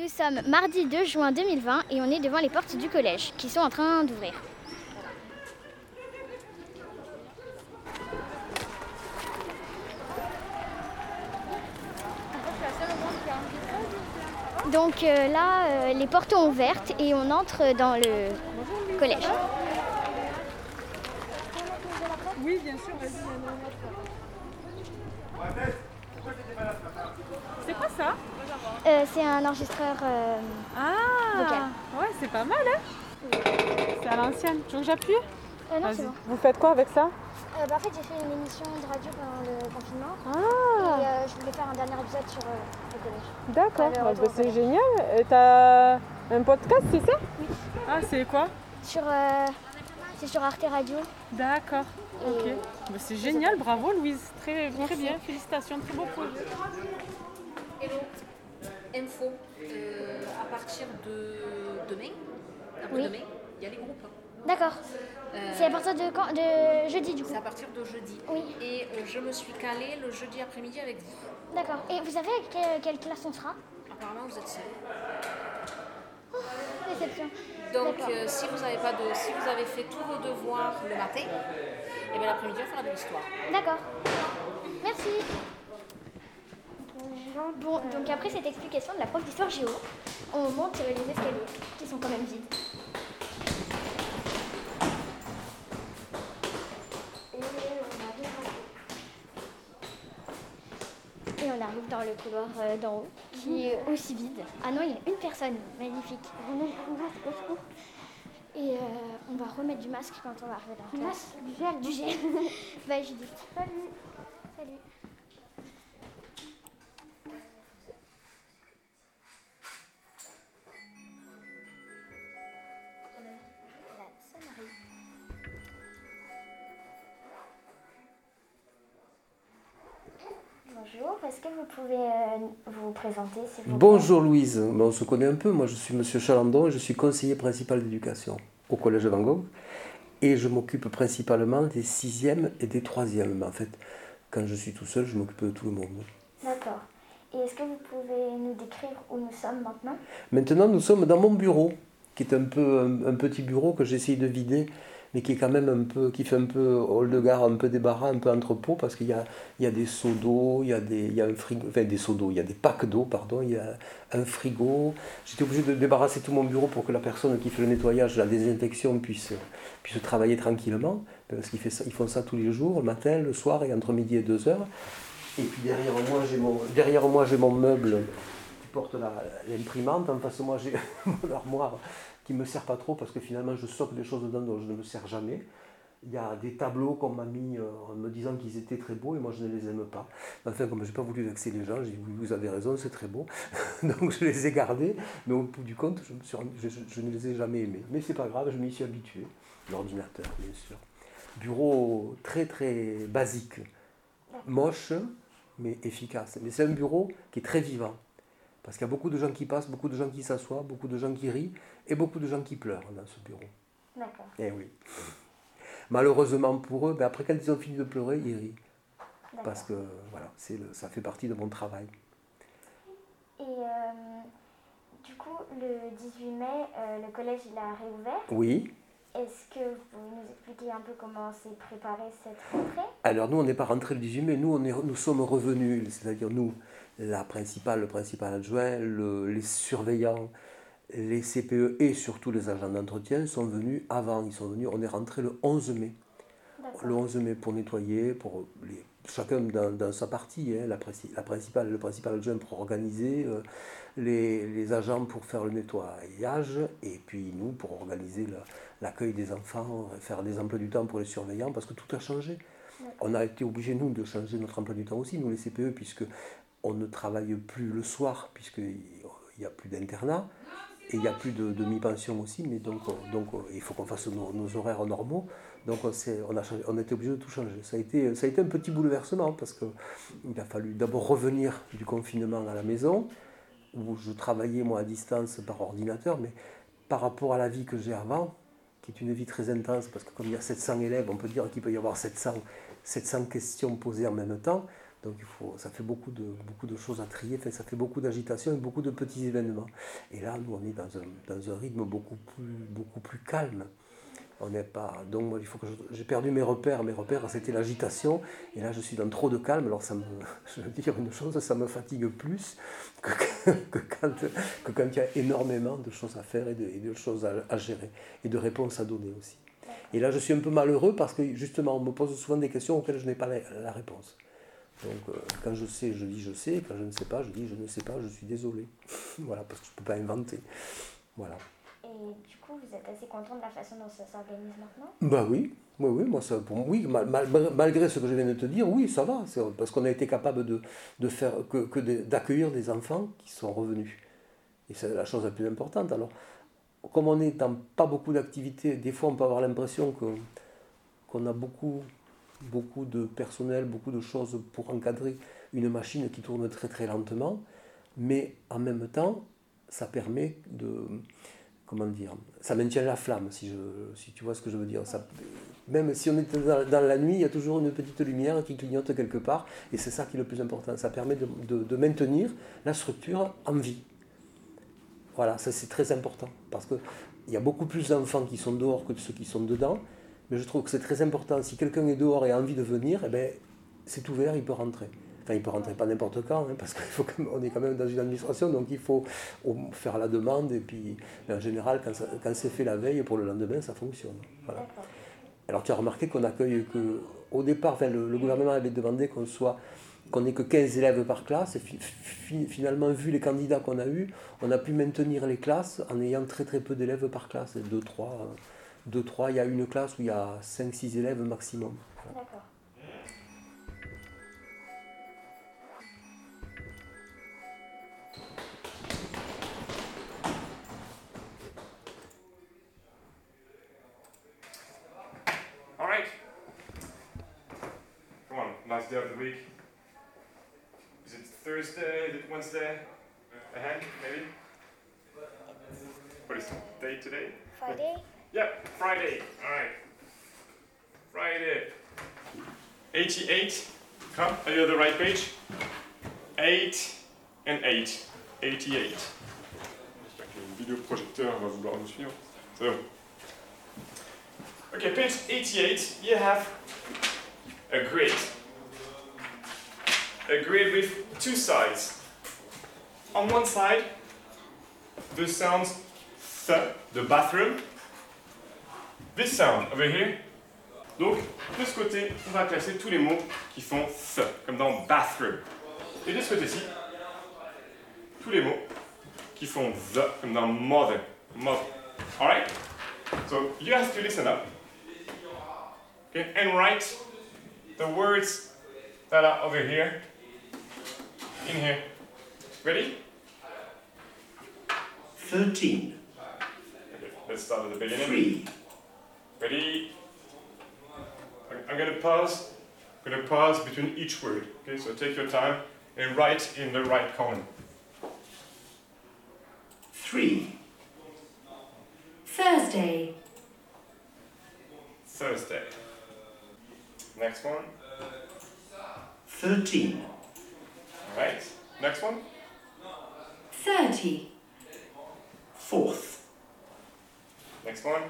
Nous sommes mardi 2 juin 2020 et on est devant les portes du collège qui sont en train d'ouvrir. Donc euh, là, euh, les portes sont ouvertes et on entre dans le collège. Oui, bien sûr, vas-y. C'est quoi ça? Euh, c'est un enregistreur. euh, Ah Vocal. Ouais, c'est pas mal, hein C'est à l'ancienne. Tu veux que j'appuie? Euh, non, Vas-y. c'est bon. Vous faites quoi avec ça? Euh, bah, en fait, j'ai fait une émission de radio pendant le confinement et Ah euh, je voulais faire un dernier épisode sur le collège. D'accord, Ah, bah, c'est génial. Et t'as un podcast, c'est ça? Oui. Ah, c'est quoi? Sur, euh, c'est sur Arte Radio. D'accord, ok. Et- Bah, c'est génial, bravo Louise. Très, très bien, félicitations, très beau projet. Info. Euh, à partir de demain, après-demain, il y a les groupes. D'accord. Euh, C'est à partir de quand De jeudi du coup. c'est à partir de jeudi. Oui. Et euh, je me suis calée le jeudi après-midi avec vous. D'accord. Et vous savez quelle, quelle classe on sera? Apparemment, vous êtes seul. Réception. Donc, D'accord. euh, si vous avez pas de, si vous avez fait tous vos devoirs le matin, et bien l'après-midi, on fera de l'histoire. D'accord. Merci. Bon, donc après cette explication de la prof d'histoire géo, on monte euh, les escaliers qui sont quand même vides. Et on arrive, dans le couloir euh, d'en haut qui est aussi vide. Ah non, il y a une personne, magnifique. Secours. Et euh, on va remettre du masque quand on va arriver dans la classe. Du gel Du gel. bah Judith. Salut. Salut. Vous pouvez euh, vous présenter vous plaît Bonjour Louise, Ben, on se connaît un peu, moi je suis Monsieur Chalandon et je suis conseiller principal d'éducation au Collège Van Gogh et je m'occupe principalement des sixièmes et des troisièmes. En fait, quand je suis tout seul, je m'occupe de tout le monde. D'accord. Et est-ce que vous pouvez nous décrire où nous sommes maintenant? Maintenant, nous sommes dans mon bureau, qui est un peu un, un petit bureau que j'essaye de vider, mais qui est quand même un peu, qui fait un peu hall de gare, un peu débarras, un peu entrepôt, parce qu'il y a, il y a des seaux d'eau, il y a des, il y a un frigo, enfin des seaux d'eau, il y a des packs d'eau, pardon, il y a un frigo. J'étais obligé de débarrasser tout mon bureau pour que la personne qui fait le nettoyage, la désinfection puisse, puisse travailler tranquillement, parce qu'ils font ça tous les jours, le matin, le soir et entre midi et deux heures. Et puis derrière moi, j'ai mon, derrière moi, j'ai mon meuble qui porte l'imprimante. En face de moi, j'ai mon armoire qui me sert pas trop parce que finalement, je stocke des choses dedans dont je ne me sers jamais. Il y a des tableaux qu'on m'a mis euh, en me disant qu'ils étaient très beaux et moi je ne les aime pas. Enfin, comme je n'ai pas voulu vexer les gens, j'ai dit oui, vous avez raison, c'est très beau. Donc je les ai gardés, mais au bout du compte, je, me suis rendu- je- je- je ne les ai jamais aimés. Mais c'est pas grave, je m'y suis habitué. L'ordinateur, bien sûr. Bureau très très basique, moche, mais efficace. Mais c'est un bureau qui est très vivant. Parce qu'il y a beaucoup de gens qui passent, beaucoup de gens qui s'assoient, beaucoup de gens qui rient et beaucoup de gens qui pleurent dans ce bureau. D'accord. Eh oui. Malheureusement pour eux, ben après quand ils ont fini de pleurer, ils rient. Parce que voilà, c'est le- ça fait partie de mon travail. Et euh, du coup, le 18 mai, euh, le collège il a réouvert? Oui. Est-ce que vous pouvez nous expliquer un peu comment s'est préparée cette rentrée Alors nous, on n'est pas rentré le 18 mai, nous, on est, nous sommes revenus, c'est-à-dire nous, la principale, le principal adjoint, le- les surveillants, les CPE et surtout les agents d'entretien sont venus avant, ils sont venus, on est rentré le 11 mai. Le 11 mai pour nettoyer, pour les- chacun dans, dans sa partie, hein, la, la principale, le principal adjoint pour organiser, euh, les, les agents pour faire le nettoyage, et puis nous pour organiser la- l'accueil des enfants, faire des emplois du temps pour les surveillants, parce que tout a changé. On a été obligés, nous, de changer notre emploi du temps aussi, nous les CPE, puisque on ne travaille plus le soir, puisqu'il n'y a plus d'internat, et il n'y a plus de demi-pension aussi, mais donc, euh, donc euh, il faut qu'on fasse nos, nos horaires normaux. Donc on, on, a on a été obligé de tout changer. Ça a été, ça a été un petit bouleversement parce qu'il a fallu d'abord revenir du confinement à la maison, où je travaillais moi à distance par ordinateur, mais par rapport à la vie que j'ai avant, qui est une vie très intense, parce que comme il y a 700 élèves, on peut dire qu'il peut y avoir 700, 700 questions posées en même temps. Donc il faut, ça fait beaucoup de, beaucoup de choses à trier, ça fait beaucoup d'agitation et beaucoup de petits événements. Et là, nous, on est dans un, dans un rythme beaucoup plus, beaucoup plus calme. On n'est pas. Donc moi, il faut que j'ai perdu mes repères. Mes repères, c'était l'agitation. Et là, je suis dans trop de calme. Alors ça me, je dire une chose, ça me fatigue plus que, quand, que quand, il y a énormément de choses à faire et de, choses à, gérer et de réponses à donner aussi. Et là, je suis un peu malheureux parce que justement, on me pose souvent des questions auxquelles je n'ai pas la, la, réponse. Donc, euh, quand je sais, je dis je sais. Quand je ne sais pas, je dis je ne sais pas. Je suis désolé. voilà, parce que je ne peux pas inventer. Voilà. Du coup, vous êtes assez content de la façon dont ça s'organise maintenant? Bah oui, oui, oui, moi ça, oui, mal, mal, malgré ce que je viens de te dire, oui, ça va, parce qu'on a été capable de, de faire que, que d'accueillir des enfants qui sont revenus. Et c'est la chose la plus importante. Alors, comme on n'est dans pas beaucoup d'activités, des fois on peut avoir l'impression que qu'on a beaucoup, beaucoup de personnel, beaucoup de choses pour encadrer une machine qui tourne très très lentement, mais en même temps, ça permet de comment dire, ça maintient la flamme, si, tu vois ce que je veux dire. Même si on est dans, la nuit, il y a toujours une petite lumière qui clignote quelque part, et c'est ça qui est le plus important. Ça permet de maintenir la structure en vie. Voilà, ça c'est très important, parce qu'il y a beaucoup plus d'enfants qui sont dehors que ceux qui sont dedans, mais je trouve que c'est très important. Si quelqu'un est dehors et a envie de venir, eh ben, c'est ouvert, il peut rentrer. Il peut rentrer pas n'importe quand, hein, parce qu'on est quand même dans une administration, donc il faut faire la demande, et puis en général, quand, c'est fait la veille, pour le lendemain, ça fonctionne. Alors tu as remarqué qu'on accueille que, au départ, le, gouvernement avait demandé qu'on soit qu'on n'ait que 15 élèves par classe. Et fi finalement, vu les candidats qu'on a eus, on a pu maintenir les classes en ayant très très peu d'élèves par classe. 2, 3, 2, 3, il y a une classe où il y a 5, 6 élèves maximum. D'accord. Day of the week. Is it Thursday? Is it Wednesday? Ahead, maybe? What is the day today? Friday? Yeah, Friday. Alright. Friday. 88. Come, are you on the right page? 8 and 8. 88. J'espère que le vidéoprojecteur va vouloir nous suivre. C'est bon. Okay, page 88, you have a grid. A grid with two sides. On one side, the sounds th, the bathroom. This sound over here. Donc, de ce côté, on va classer tous les mots qui font th, comme dans bathroom. Et de ce côté-ci, tous les mots qui font the, comme dans mother. Mother. Alright? So, you have to listen up. Okay, and write the words that are over here in here. Ready? 13. Let's start at the beginning. 3. Ready? I'm going to pause. I'm going to pause between each word. Okay, so take your time and write in the right column. 3. Thursday. Thursday. Next one. 13. All right. Next one. 30. Fourth. Next one.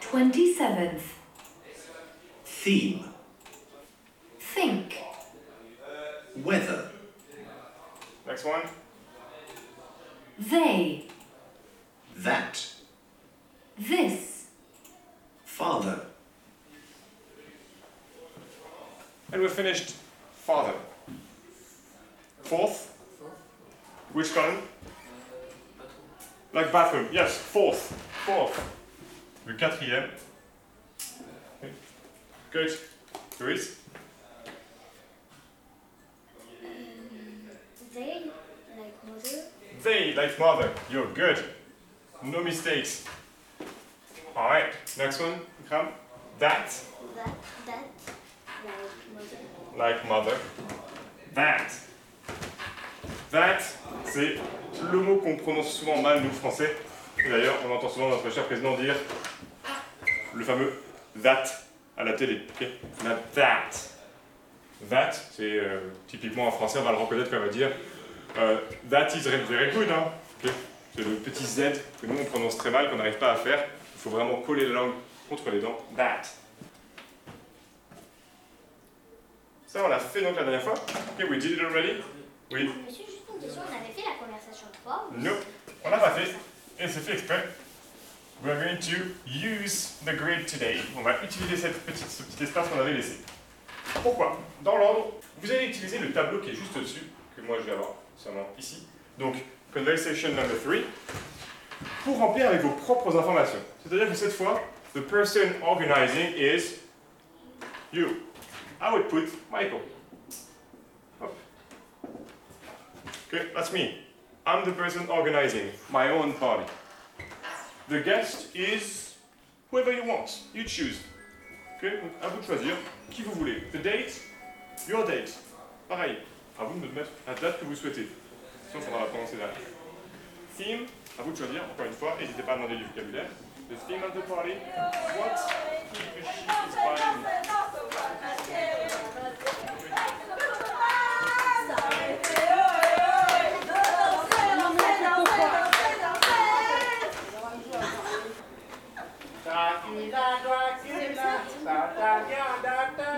27th. Theme. Think. Weather. Next one. They. That. This. Father. And we're finished father. Fourth. Which column? Uh, like bathroom. Yes, fourth. Fourth. Le quatrième. Okay. Good. Louise? They, like mother. They, like mother. You're good. No mistakes. Alright, next one. Come. That, That, that, like mother. like mother. That. That, c'est le mot qu'on prononce souvent mal, nous, français. D'ailleurs, on entend souvent notre cher président dire le fameux that à la télé. ok On a that. That, c'est euh, typiquement en français, on va le reconnaître comme on va dire euh, That is very good. Hein. C'est le petit Z que nous on prononce très mal, qu'on n'arrive pas à faire. Il faut vraiment coller la langue contre les dents. That. Ça, on l'a fait donc la dernière fois. Ok, we did it already? Oui. Conversation 3. Non, on l'a pas fait. Et c'est fait exprès. We're going to use the grid today. On va utiliser cette petite, ce petit espace qu'on avait laissé. Pourquoi? Dans l'ordre, vous allez utiliser le tableau qui est juste au-dessus, que moi je vais avoir seulement ici. Donc, conversation number 3, pour remplir avec vos propres informations. C'est-à-dire que cette fois, the person organizing is you. I would put Michael. Hop. Okay, that's me. I'm the person organizing my own party. The guest is whoever you want. You choose. Ok, donc à vous de choisir qui vous voulez. The date, your date. Pareil, à vous de mettre la date que vous souhaitez. Sinon, on va la prononcer là. Theme, à vous de choisir, encore une fois, n'hésitez pas à demander du vocabulaire. The theme of the party, what he or she is buying.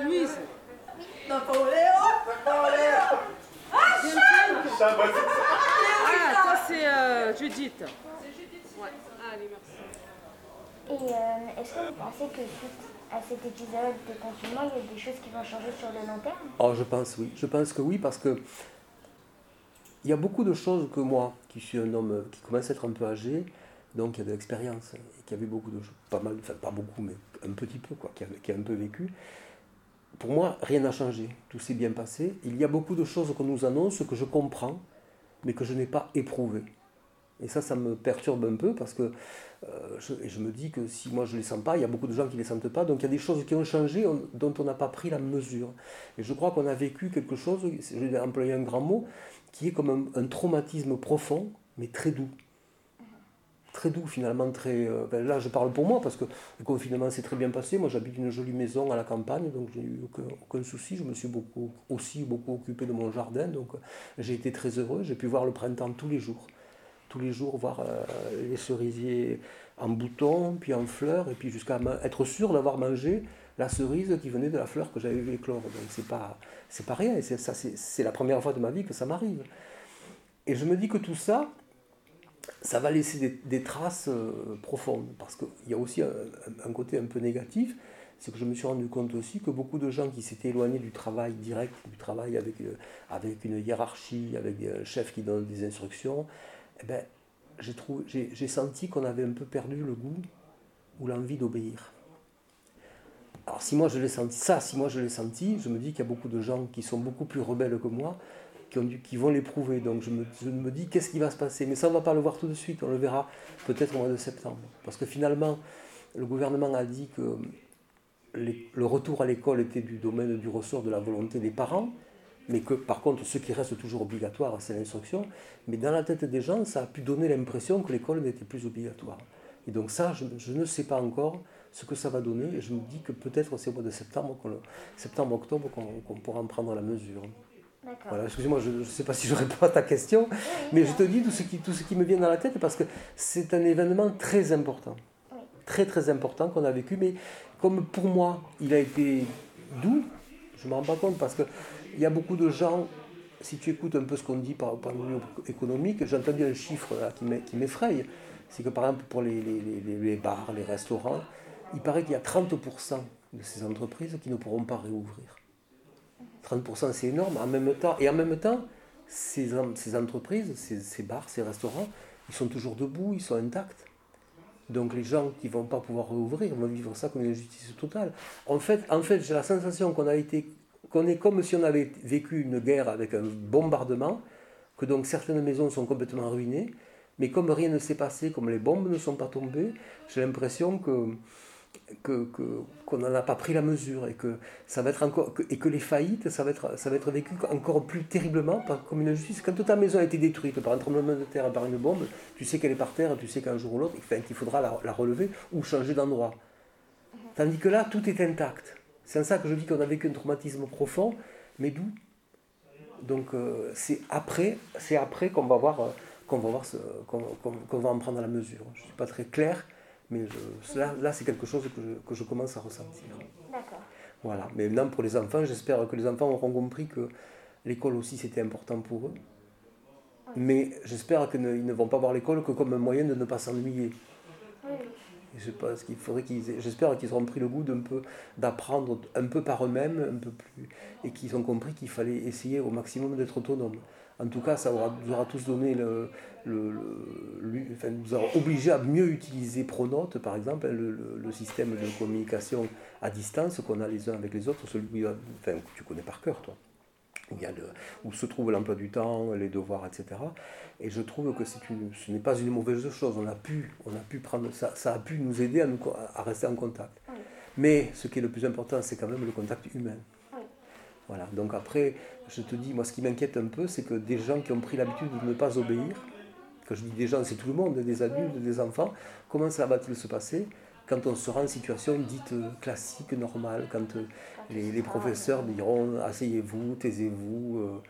Louise. Ça, bah, Ah, ça c'est euh, Judith. Ouais. Allez, merci. Et euh, est-ce que vous pensez que suite à cet épisode de confinement, il y a des choses qui vont changer sur le long terme? Oh, je pense oui. Je pense que oui, parce que il y a beaucoup de choses que moi, qui suis un homme qui commence à être un peu âgé, donc qui a de l'expérience, qui a vu beaucoup de choses, pas mal, enfin pas beaucoup, mais un petit peu, quoi, qui a, qui a un peu vécu. Pour moi, rien n'a changé. Tout s'est bien passé. Il y a beaucoup de choses qu'on nous annonce que je comprends, mais que je n'ai pas éprouvées. Et ça, ça me perturbe un peu parce que euh, je, me dis que si moi je ne les sens pas, il y a beaucoup de gens qui ne les sentent pas. Donc il y a des choses qui ont changé on- dont on n'a pas pris la mesure. Et je crois qu'on a vécu quelque chose, je vais employer un grand mot, qui est comme un, traumatisme profond, mais très doux. Très doux finalement, très. euh, ben là je parle pour moi parce que le confinement s'est très bien passé. Moi j'habite une jolie maison à la campagne, donc j'ai eu aucun, aucun souci. Je me suis beaucoup, aussi beaucoup occupé de mon jardin, donc j'ai été très heureux. J'ai pu voir le printemps tous les jours tous les jours voir euh, les cerisiers en bouton, puis en fleurs, et puis jusqu'à être sûr d'avoir mangé la cerise qui venait de la fleur que j'avais vu éclore. Donc c'est pas, pas rien, et c'est, la première fois de ma vie que ça m'arrive. Et je me dis que tout ça, ça va laisser des, traces euh, profondes, parce qu'il y a aussi un côté un peu négatif, c'est que je me suis rendu compte aussi que beaucoup de gens qui s'étaient éloignés du travail direct, du travail avec, euh, avec une hiérarchie, avec un chef qui donne des instructions, eh ben, j'ai senti qu'on avait un peu perdu le goût ou l'envie d'obéir. Alors si moi je l'ai senti, ça, si moi je l'ai senti, je me dis qu'il y a beaucoup de gens qui sont beaucoup plus rebelles que moi, qui, vont l'éprouver. Donc je me, dis qu'est-ce qui va se passer? Mais ça, on ne va pas le voir tout de suite, on le verra peut-être au mois de septembre. Parce que finalement, le gouvernement a dit que le retour à l'école était du domaine du ressort de la volonté des parents, mais que par contre, ce qui reste toujours obligatoire, c'est l'instruction. Mais dans la tête des gens, ça a pu donner l'impression que l'école n'était plus obligatoire. Et donc ça, je, je ne sais pas encore ce que ça va donner, et je me dis que peut-être c'est au mois de septembre, qu'on le- septembre-octobre, qu'on pourra en prendre la mesure. Voilà, excusez-moi, je ne sais pas si je réponds à ta question, mais je te dis tout ce, qui, tout ce qui me vient dans la tête parce que c'est un événement très important. Oui. Très très important qu'on a vécu, mais comme pour moi, il a été doux, je ne me rends pas compte parce qu'il y a beaucoup de gens, si tu écoutes un peu ce qu'on dit par par vue économique, j'ai entendu un chiffre qui m'e- qui m'effraie, c'est que par exemple pour les, bars, les restaurants, il paraît qu'il y a 30% de ces entreprises qui ne pourront pas réouvrir. 30% c'est énorme. En même temps, et en même temps, ces, en- ces entreprises, ces, ces bars, ces restaurants, ils sont toujours debout, ils sont intacts. Donc les gens qui ne vont pas pouvoir réouvrir vont vivre ça comme une injustice totale. En fait, en fait j'ai la sensation qu'on a été, qu'on est comme si on avait vécu une guerre avec un bombardement, que donc certaines maisons sont complètement ruinées, mais comme rien ne s'est passé, comme les bombes ne sont pas tombées, j'ai l'impression que qu'on n'en a pas pris la mesure et que ça va être encore que- et que les faillites ça va être ça va être vécu encore plus terriblement par, comme une injustice. Quand ta maison a été détruite par un tremblement de terre par une bombe tu sais qu'elle est par terre tu sais qu'un jour ou l'autre enfin, qu'il faudra la, la relever ou changer d'endroit. Tandis que là tout est intact c'est en ça que je dis qu'on a vécu un traumatisme profond Mais d'où? Donc euh, c'est après, c'est après qu'on va voir, euh, qu'on va voir, ce- qu'on, va en prendre la mesure. Je suis pas très clair, mais je- là, là, c'est quelque chose que je, que je commence à ressentir. D'accord. Voilà. Mais maintenant pour les enfants, j'espère que les enfants auront compris que l'école aussi c'était important pour eux. Mais j'espère qu'ils ne, ne vont pas voir l'école que comme un moyen de ne pas s'ennuyer. Oui, Je qu'il faudrait qu'ils j'espère qu'ils auront pris le goût d'un peu d'apprendre un peu par eux-mêmes, un peu plus, et qu'ils ont compris qu'il fallait essayer au maximum d'être autonome. En tout cas, ça aura, nous aura tous donné le, le, enfin, nous aura obligé à mieux utiliser Pronote, par exemple, hein, le, le- système de communication à distance qu'on a les uns avec les autres, celui enfin, que tu connais par cœur, toi où, il y a le- où se trouve l'emploi du temps, les devoirs, etc. Et je trouve que une, ce n'est pas une mauvaise chose. On a pu, on a pu prendre ça, ça a pu nous aider à, nous, à rester en contact. Oui. Mais ce qui est le plus important, c'est quand même le contact humain. Oui. Voilà. Donc après, je te dis, moi, ce qui m'inquiète un peu, c'est que des gens qui ont pris l'habitude de ne pas obéir, quand je dis des gens, c'est tout le monde, des adultes, des enfants, comment ça va-t-il se passer? Quand on sera en situation dite euh, classique, normale, quand euh, les, les professeurs diront asseyez-vous, taisez-vous,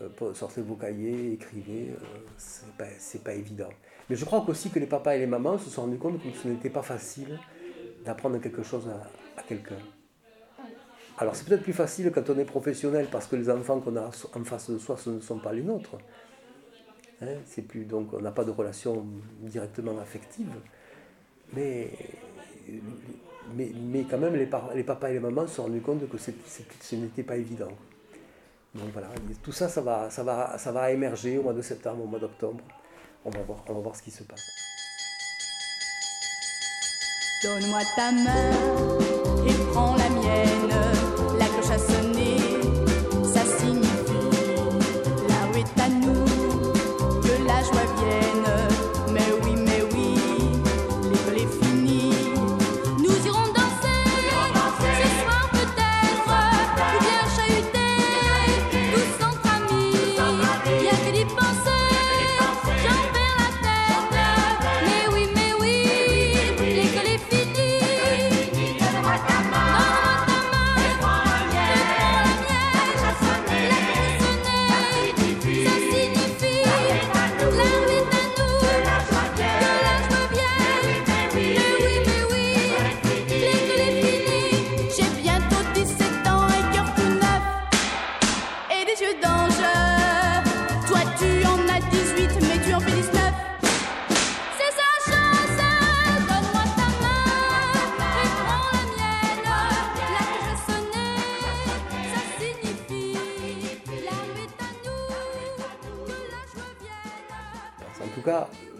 euh, euh, sortez vos cahiers, écrivez, c'est pas, pas évident. Mais je crois aussi que les papas et les mamans se sont rendus compte que ce n'était pas facile d'apprendre quelque chose à, à quelqu'un. Alors c'est peut-être plus facile quand on est professionnel parce que les enfants qu'on a en face de soi, ce ne sont pas les nôtres. Hein, c'est plus donc on n'a pas de relation directement affective. Mais, mais, mais quand même, les, les papas et les mamans se sont rendus compte que ce n'était pas évident. Donc voilà, tout ça, ça va, ça, va, ça va émerger au mois de septembre, au mois d'octobre. On va voir, on va voir ce qui se passe. Donne-moi ta main et prends la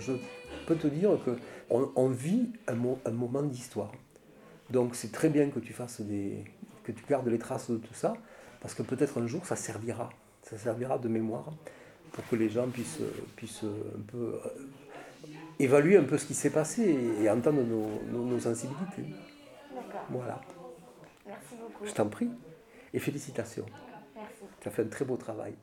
je peux te dire que on, on vit un, mo- un moment d'histoire. Donc c'est très bien que tu fasses des, que tu gardes les traces de tout ça, parce que peut-être un jour ça servira, ça servira de mémoire pour que les gens puissent, puissent un peu euh, évaluer un peu ce qui s'est passé et, entendre nos, nos- nos sensibilités. Voilà. Merci beaucoup. Je t'en prie et félicitations. Merci. Tu as fait un très beau travail.